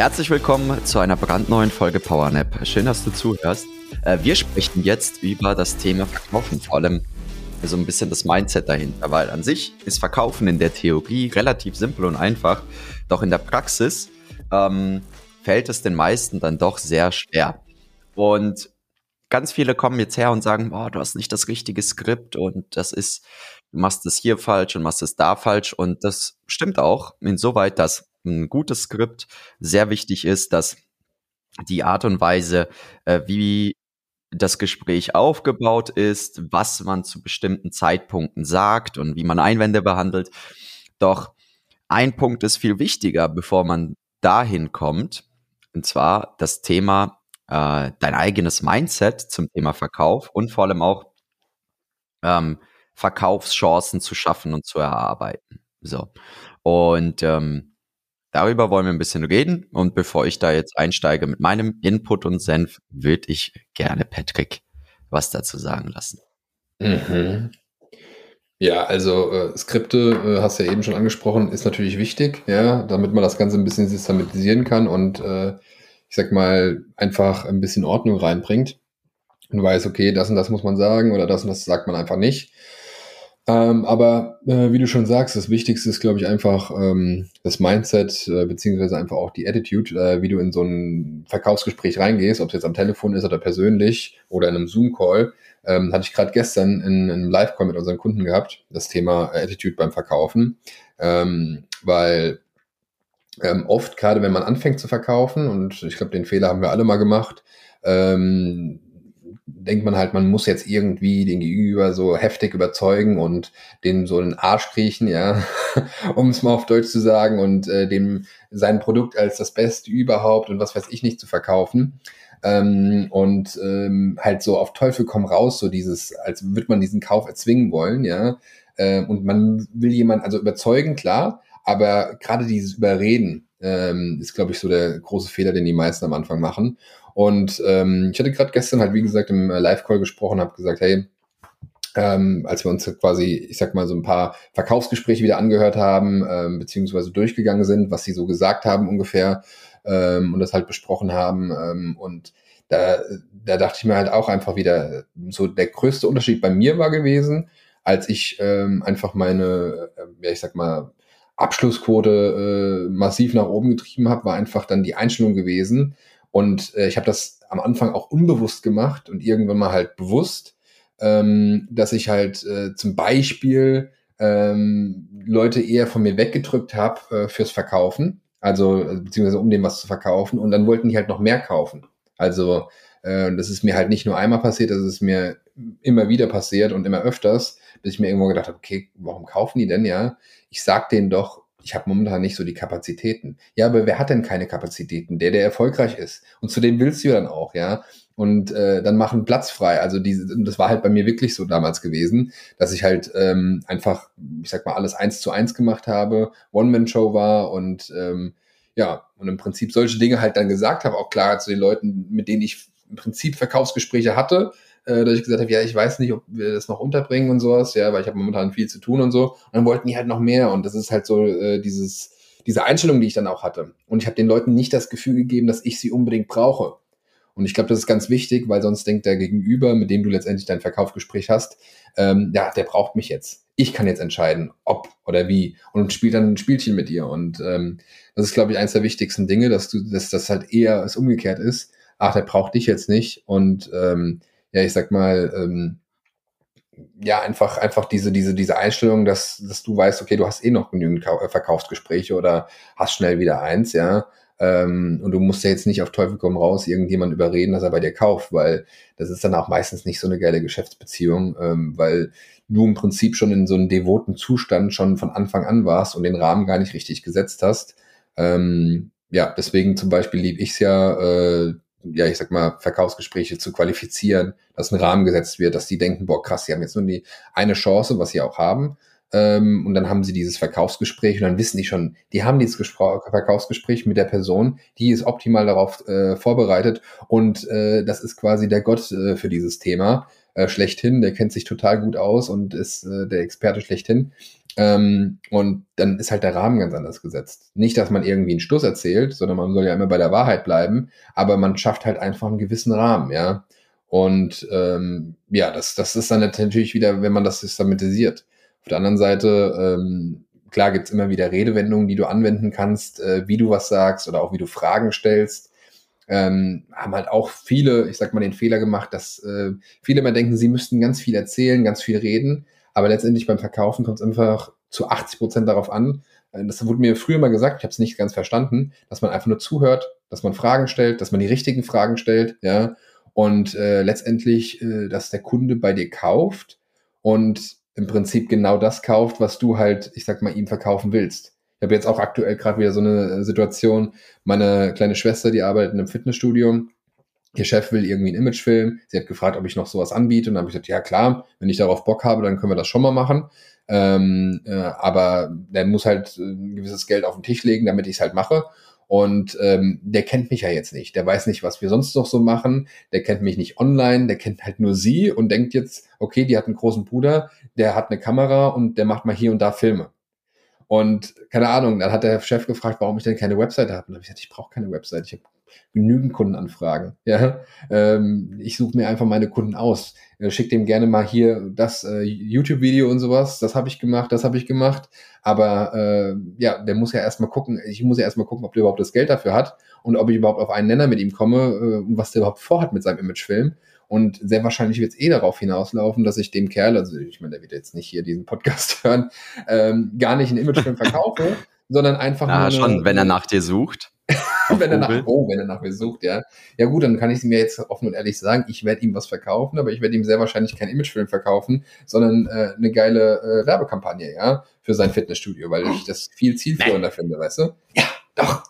Herzlich willkommen zu einer brandneuen Folge PowerNap. Schön, dass du zuhörst. Äh, wir sprechen jetzt über das Thema Verkaufen, vor allem so ein bisschen das Mindset dahinter, weil an sich ist Verkaufen in der Theorie relativ simpel und einfach, doch in der Praxis ähm, fällt es den meisten dann doch sehr schwer. Und ganz viele kommen jetzt her und sagen, oh, du hast nicht das richtige Skript und das ist, du machst es hier falsch und machst es da falsch und das stimmt auch, insoweit, dass ein gutes Skript sehr wichtig ist, dass die Art und Weise, äh, wie das Gespräch aufgebaut ist, was man zu bestimmten Zeitpunkten sagt und wie man Einwände behandelt. Doch ein Punkt ist viel wichtiger, bevor man dahin kommt, und zwar das Thema äh, dein eigenes Mindset zum Thema Verkauf und vor allem auch ähm, Verkaufschancen zu schaffen und zu erarbeiten. So und ähm, Darüber wollen wir ein bisschen reden. Und bevor ich da jetzt einsteige mit meinem Input und Senf, würde ich gerne Patrick was dazu sagen lassen. Mhm. Ja, also äh, Skripte, äh, hast du ja eben schon angesprochen, ist natürlich wichtig, ja, damit man das Ganze ein bisschen systematisieren kann und äh, ich sag mal einfach ein bisschen Ordnung reinbringt und weiß, okay, das und das muss man sagen oder das und das sagt man einfach nicht. Ähm, aber äh, wie du schon sagst, das Wichtigste ist, glaube ich, einfach ähm, das Mindset, äh, beziehungsweise einfach auch die Attitude, äh, wie du in so ein Verkaufsgespräch reingehst, ob es jetzt am Telefon ist oder persönlich oder in einem Zoom-Call. Ähm, hatte ich gerade gestern in, in einem Live-Call mit unseren Kunden gehabt, das Thema Attitude beim Verkaufen. Ähm, weil ähm, oft, gerade wenn man anfängt zu verkaufen, und ich glaube, den Fehler haben wir alle mal gemacht, ähm, denkt man halt, man muss jetzt irgendwie den Gegenüber so heftig überzeugen und dem so einen Arsch kriechen, ja, um es mal auf Deutsch zu sagen und äh, dem sein Produkt als das Beste überhaupt und was weiß ich nicht zu verkaufen. Ähm, und ähm, halt so auf Teufel komm raus, so dieses, als würde man diesen Kauf erzwingen wollen, ja. Äh, und man will jemanden also überzeugen, klar, aber gerade dieses Überreden ähm, ist, glaube ich, so der große Fehler, den die meisten am Anfang machen. Und ähm, ich hatte gerade gestern halt, wie gesagt, im Live-Call gesprochen, habe gesagt, hey, ähm, als wir uns quasi, ich sag mal, so ein paar Verkaufsgespräche wieder angehört haben, ähm, beziehungsweise durchgegangen sind, was sie so gesagt haben ungefähr ähm, und das halt besprochen haben. Ähm, und da, da dachte ich mir halt auch einfach wieder, so der größte Unterschied bei mir war gewesen, als ich ähm, einfach meine, äh, ja, ich sag mal, Abschlussquote äh, massiv nach oben getrieben habe, war einfach dann die Einstellung gewesen, und äh, ich habe das am Anfang auch unbewusst gemacht und irgendwann mal halt bewusst, ähm, dass ich halt äh, zum Beispiel ähm, Leute eher von mir weggedrückt habe äh, fürs Verkaufen, also äh, beziehungsweise um dem was zu verkaufen und dann wollten die halt noch mehr kaufen. Also äh, das ist mir halt nicht nur einmal passiert, das ist mir immer wieder passiert und immer öfters, bis ich mir irgendwo gedacht habe, okay, warum kaufen die denn ja? Ich sag denen doch, ich habe momentan nicht so die Kapazitäten. Ja, aber wer hat denn keine Kapazitäten? Der, der erfolgreich ist. Und zu dem willst du dann auch, ja. Und äh, dann machen Platz frei. Also diese, das war halt bei mir wirklich so damals gewesen, dass ich halt ähm, einfach, ich sag mal, alles eins zu eins gemacht habe, One-Man-Show war und ähm, ja, und im Prinzip solche Dinge halt dann gesagt habe, auch klar zu den Leuten, mit denen ich im Prinzip Verkaufsgespräche hatte, äh, dass ich gesagt habe, ja, ich weiß nicht, ob wir das noch unterbringen und sowas, ja, weil ich habe momentan viel zu tun und so. Und dann wollten die halt noch mehr und das ist halt so äh, dieses diese Einstellung, die ich dann auch hatte. Und ich habe den Leuten nicht das Gefühl gegeben, dass ich sie unbedingt brauche. Und ich glaube, das ist ganz wichtig, weil sonst denkt der Gegenüber, mit dem du letztendlich dein Verkaufsgespräch hast, ähm, ja, der braucht mich jetzt. Ich kann jetzt entscheiden, ob oder wie und spielt dann ein Spielchen mit dir. Und ähm, das ist, glaube ich, eines der wichtigsten Dinge, dass du, dass das halt eher es umgekehrt ist. Ach, der braucht dich jetzt nicht. Und ähm, ja, ich sag mal, ähm, ja, einfach, einfach diese, diese, diese Einstellung, dass, dass du weißt, okay, du hast eh noch genügend äh, Verkaufsgespräche oder hast schnell wieder eins, ja. Ähm, und du musst ja jetzt nicht auf Teufel komm raus irgendjemand überreden, dass er bei dir kauft, weil das ist dann auch meistens nicht so eine geile Geschäftsbeziehung, ähm, weil du im Prinzip schon in so einem devoten Zustand schon von Anfang an warst und den Rahmen gar nicht richtig gesetzt hast. Ähm, ja, deswegen zum Beispiel liebe ich es ja, äh, ja, ich sag mal, Verkaufsgespräche zu qualifizieren, dass ein Rahmen gesetzt wird, dass die denken, boah, krass, sie haben jetzt nur die eine Chance, was sie auch haben. Ähm, und dann haben sie dieses Verkaufsgespräch und dann wissen die schon, die haben dieses Gespr Verkaufsgespräch mit der Person, die ist optimal darauf äh, vorbereitet und äh, das ist quasi der Gott äh, für dieses Thema äh, schlechthin, der kennt sich total gut aus und ist äh, der Experte schlechthin. Ähm, und dann ist halt der Rahmen ganz anders gesetzt. Nicht, dass man irgendwie einen Stuss erzählt, sondern man soll ja immer bei der Wahrheit bleiben, aber man schafft halt einfach einen gewissen Rahmen, ja. Und ähm, ja, das, das ist dann natürlich wieder, wenn man das systematisiert. Auf der anderen Seite, ähm, klar gibt's immer wieder Redewendungen, die du anwenden kannst, äh, wie du was sagst oder auch wie du Fragen stellst. Ähm, haben halt auch viele, ich sag mal, den Fehler gemacht, dass äh, viele immer denken, sie müssten ganz viel erzählen, ganz viel reden. Aber letztendlich beim Verkaufen kommt es einfach zu 80 Prozent darauf an. Äh, das wurde mir früher mal gesagt, ich habe es nicht ganz verstanden, dass man einfach nur zuhört, dass man Fragen stellt, dass man die richtigen Fragen stellt, ja, und äh, letztendlich, äh, dass der Kunde bei dir kauft und im Prinzip genau das kauft, was du halt, ich sag mal, ihm verkaufen willst. Ich habe jetzt auch aktuell gerade wieder so eine äh, Situation, meine kleine Schwester, die arbeitet in einem Fitnessstudio, ihr Chef will irgendwie einen Imagefilm. Sie hat gefragt, ob ich noch sowas anbiete. Und dann habe ich gesagt, ja klar, wenn ich darauf Bock habe, dann können wir das schon mal machen. Ähm, äh, aber der muss halt äh, ein gewisses Geld auf den Tisch legen, damit ich es halt mache. Und ähm, der kennt mich ja jetzt nicht. Der weiß nicht, was wir sonst noch so machen. Der kennt mich nicht online. Der kennt halt nur sie und denkt jetzt, okay, die hat einen großen Bruder, der hat eine Kamera und der macht mal hier und da Filme. Und keine Ahnung, dann hat der Chef gefragt, warum ich denn keine Webseite habe. Und dann habe ich gesagt, ich brauche keine Webseite. Ich habe genügend Kundenanfragen. Ja? Ähm, ich suche mir einfach meine Kunden aus. Äh, schick dem gerne mal hier das äh, YouTube-Video und sowas. Das habe ich gemacht, das habe ich gemacht. Aber äh, ja, der muss ja erstmal gucken, ich muss ja erstmal gucken, ob der überhaupt das Geld dafür hat und ob ich überhaupt auf einen Nenner mit ihm komme äh, und was der überhaupt vorhat mit seinem Imagefilm. Und sehr wahrscheinlich wird es eh darauf hinauslaufen, dass ich dem Kerl, also ich meine, der wird jetzt nicht hier diesen Podcast hören, ähm, gar nicht einen Imagefilm verkaufe, sondern einfach nur. schon, wenn er nach dir sucht. wenn er nach, oh, wenn er nach mir sucht, ja. Ja gut, dann kann ich mir jetzt offen und ehrlich sagen, ich werde ihm was verkaufen, aber ich werde ihm sehr wahrscheinlich keinen Imagefilm verkaufen, sondern äh, eine geile äh, Werbekampagne, ja, für sein Fitnessstudio, weil ich das viel zielführender finde, weißt du? Ja, doch.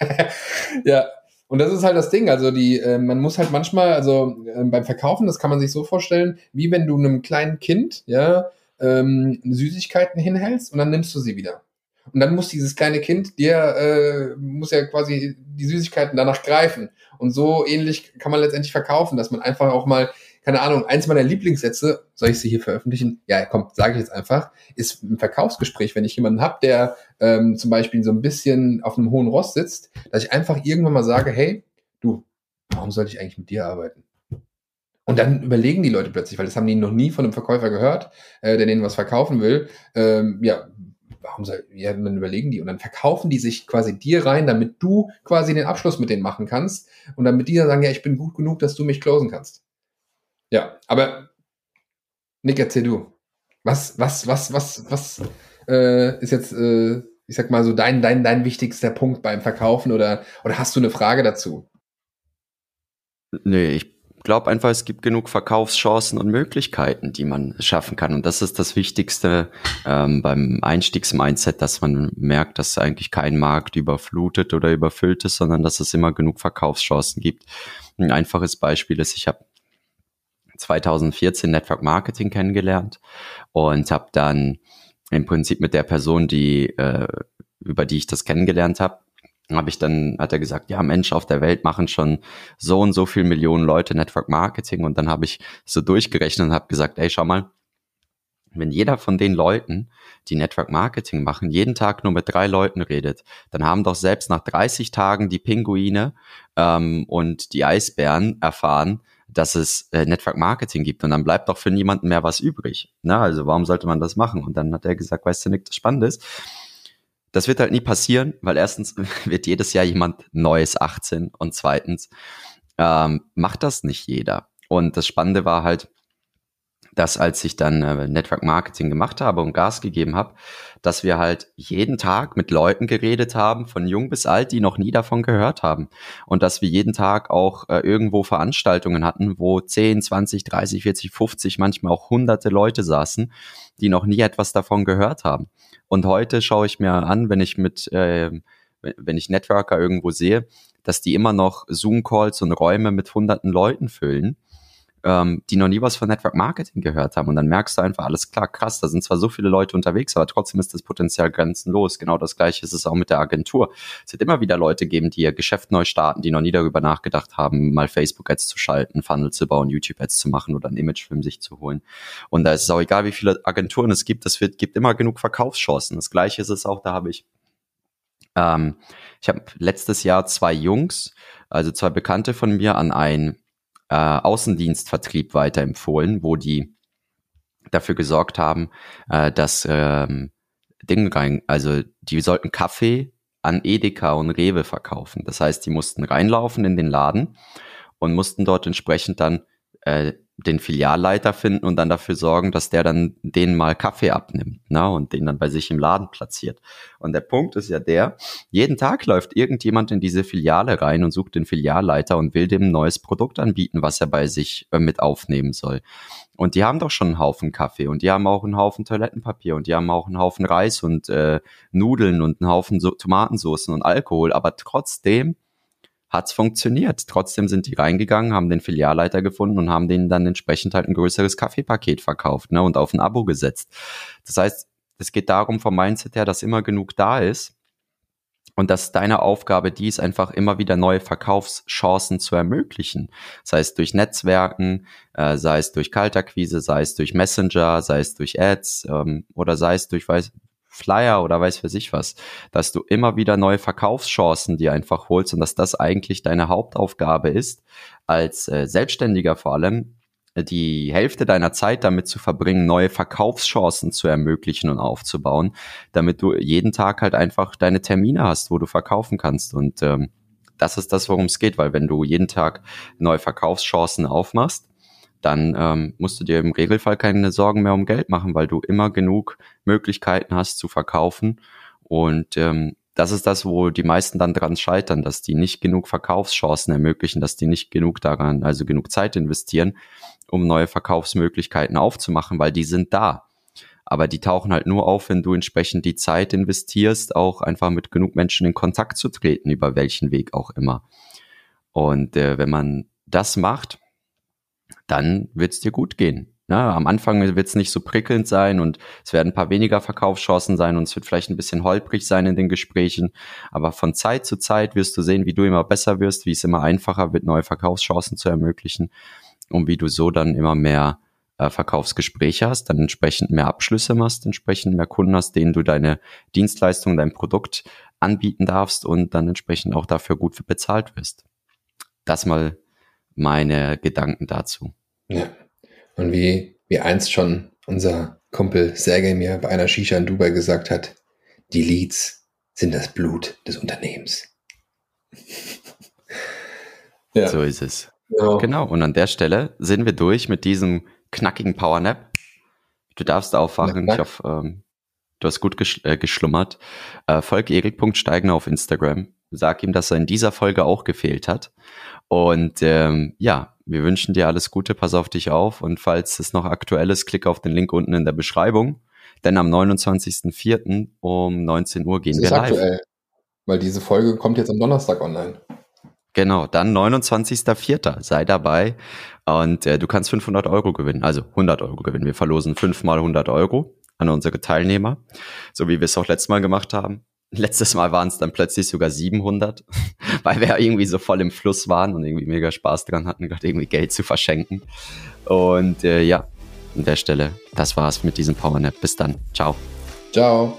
ja. Und das ist halt das Ding. Also die, äh, man muss halt manchmal, also äh, beim Verkaufen, das kann man sich so vorstellen, wie wenn du einem kleinen Kind, ja, ähm, Süßigkeiten hinhältst und dann nimmst du sie wieder. Und dann muss dieses kleine Kind dir, äh, muss ja quasi die Süßigkeiten danach greifen. Und so ähnlich kann man letztendlich verkaufen, dass man einfach auch mal, keine Ahnung, eins meiner Lieblingssätze, soll ich sie hier veröffentlichen? Ja, komm, sage ich jetzt einfach, ist ein Verkaufsgespräch, wenn ich jemanden habe, der ähm, zum Beispiel so ein bisschen auf einem hohen Rost sitzt, dass ich einfach irgendwann mal sage, hey, du, warum sollte ich eigentlich mit dir arbeiten? Und dann überlegen die Leute plötzlich, weil das haben die noch nie von einem Verkäufer gehört, äh, der denen was verkaufen will. Ähm, ja, warum soll, ja, dann überlegen die und dann verkaufen die sich quasi dir rein, damit du quasi den Abschluss mit denen machen kannst und damit die dann sagen, ja, ich bin gut genug, dass du mich closen kannst. Ja, aber Nick, erzähl du. Was, was, was, was, was äh, ist jetzt, äh, ich sag mal so, dein, dein, dein wichtigster Punkt beim Verkaufen oder, oder hast du eine Frage dazu? Nee, ich glaube einfach, es gibt genug Verkaufschancen und Möglichkeiten, die man schaffen kann. Und das ist das Wichtigste ähm, beim Einstiegsmindset, dass man merkt, dass eigentlich kein Markt überflutet oder überfüllt ist, sondern dass es immer genug Verkaufschancen gibt. Ein einfaches Beispiel ist, ich habe 2014 Network Marketing kennengelernt und habe dann im Prinzip mit der Person, die äh, über die ich das kennengelernt habe, habe ich dann, hat er gesagt, ja Mensch, auf der Welt machen schon so und so viel Millionen Leute Network Marketing und dann habe ich so durchgerechnet und habe gesagt, ey, schau mal, wenn jeder von den Leuten, die Network Marketing machen, jeden Tag nur mit drei Leuten redet, dann haben doch selbst nach 30 Tagen die Pinguine ähm, und die Eisbären erfahren, dass es äh, Network Marketing gibt und dann bleibt doch für niemanden mehr was übrig. Na, also warum sollte man das machen? Und dann hat er gesagt, weißt du, Nick, das Spannende ist, das wird halt nie passieren, weil erstens wird jedes Jahr jemand Neues 18 und zweitens ähm, macht das nicht jeder. Und das Spannende war halt, dass als ich dann äh, Network Marketing gemacht habe und Gas gegeben habe, dass wir halt jeden Tag mit Leuten geredet haben, von jung bis alt, die noch nie davon gehört haben. Und dass wir jeden Tag auch äh, irgendwo Veranstaltungen hatten, wo 10, 20, 30, 40, 50, manchmal auch hunderte Leute saßen, die noch nie etwas davon gehört haben. Und heute schaue ich mir an, wenn ich mit äh, wenn ich Networker irgendwo sehe, dass die immer noch Zoom-Calls und Räume mit hunderten Leuten füllen ähm, die noch nie was von Network Marketing gehört haben. Und dann merkst du einfach, alles klar, krass, da sind zwar so viele Leute unterwegs, aber trotzdem ist das Potenzial grenzenlos. Genau das gleiche ist es auch mit der Agentur. Es wird immer wieder Leute geben, die ihr Geschäft neu starten, die noch nie darüber nachgedacht haben, mal Facebook-Ads zu schalten, Funnel zu bauen, YouTube-Ads zu machen oder ein Imagefilm sich zu holen. Und da ist es auch egal, wie viele Agenturen es gibt, es wird, gibt immer genug Verkaufschancen. Das gleiche ist es auch, da habe ich ähm, ich habe letztes Jahr zwei Jungs, also zwei Bekannte von mir, an ein äh, Außendienstvertrieb weiterempfohlen, wo die dafür gesorgt haben, äh, dass ähm, Dinge rein, also die sollten Kaffee an Edeka und Rewe verkaufen. Das heißt, die mussten reinlaufen in den Laden und mussten dort entsprechend dann äh, den Filialleiter finden und dann dafür sorgen, dass der dann denen mal Kaffee abnimmt ne, und den dann bei sich im Laden platziert. Und der Punkt ist ja der, jeden Tag läuft irgendjemand in diese Filiale rein und sucht den Filialleiter und will dem ein neues Produkt anbieten, was er bei sich äh, mit aufnehmen soll. Und die haben doch schon einen Haufen Kaffee und die haben auch einen Haufen Toilettenpapier und die haben auch einen Haufen Reis und äh, Nudeln und einen Haufen so Tomatensoßen und Alkohol, aber trotzdem hat's funktioniert. Trotzdem sind die reingegangen, haben den Filialleiter gefunden und haben denen dann entsprechend halt ein größeres Kaffeepaket verkauft ne, und auf ein Abo gesetzt. Das heißt, es geht darum vom Mindset her, dass immer genug da ist und dass deine Aufgabe die ist, einfach immer wieder neue Verkaufschancen zu ermöglichen. Sei es durch Netzwerken, äh, sei es durch Kaltakquise, sei es durch Messenger, sei es durch Ads ähm, oder sei es durch weiß, Flyer oder weiß für sich was, dass du immer wieder neue Verkaufschancen dir einfach holst und dass das eigentlich deine Hauptaufgabe ist, als äh, Selbstständiger vor allem, äh, die Hälfte deiner Zeit damit zu verbringen, neue Verkaufschancen zu ermöglichen und aufzubauen, damit du jeden Tag halt einfach deine Termine hast, wo du verkaufen kannst. Und ähm, das ist das, worum es geht, weil wenn du jeden Tag neue Verkaufschancen aufmachst, dann ähm, musst du dir im Regelfall keine Sorgen mehr um Geld machen, weil du immer genug Möglichkeiten hast zu verkaufen. Und ähm, das ist das, wo die meisten dann dran scheitern, dass die nicht genug Verkaufschancen ermöglichen, dass die nicht genug daran, also genug Zeit investieren, um neue Verkaufsmöglichkeiten aufzumachen, weil die sind da. Aber die tauchen halt nur auf, wenn du entsprechend die Zeit investierst, auch einfach mit genug Menschen in Kontakt zu treten, über welchen Weg auch immer. Und äh, wenn man das macht, dann wird es dir gut gehen. Ja, am Anfang wird es nicht so prickelnd sein und es werden ein paar weniger Verkaufschancen sein und es wird vielleicht ein bisschen holprig sein in den Gesprächen. Aber von Zeit zu Zeit wirst du sehen, wie du immer besser wirst, wie es immer einfacher wird, neue Verkaufschancen zu ermöglichen und wie du so dann immer mehr äh, Verkaufsgespräche hast, dann entsprechend mehr Abschlüsse machst, entsprechend mehr Kunden hast, denen du deine Dienstleistung, dein Produkt anbieten darfst und dann entsprechend auch dafür gut bezahlt wirst. Das mal meine Gedanken dazu. Ja. Und wie, wie einst schon unser Kumpel Sergej mir bei einer Shisha in Dubai gesagt hat, die Leads sind das Blut des Unternehmens. ja. So ist es. Ja. Genau. Und an der Stelle sind wir durch mit diesem knackigen Powernap. Du darfst aufwachen. Knack. Ich hoffe, ähm, du hast gut gesch äh, geschlummert. Äh, folg Erik.steigner auf Instagram. Sag ihm, dass er in dieser Folge auch gefehlt hat. Und ähm, ja, wir wünschen dir alles Gute, pass auf dich auf und falls es noch aktuell ist, klick auf den Link unten in der Beschreibung, denn am 29.04. um 19 Uhr gehen das wir ist live. Aktuell, weil diese Folge kommt jetzt am Donnerstag online. Genau, dann 29.04. sei dabei und äh, du kannst 500 Euro gewinnen, also 100 Euro gewinnen. Wir verlosen fünfmal 100 Euro an unsere Teilnehmer, so wie wir es auch letztes Mal gemacht haben. Letztes Mal waren es dann plötzlich sogar 700, weil wir irgendwie so voll im Fluss waren und irgendwie mega Spaß dran hatten, gerade irgendwie Geld zu verschenken. Und äh, ja, an der Stelle, das war's mit diesem Powernap. Bis dann. Ciao. Ciao.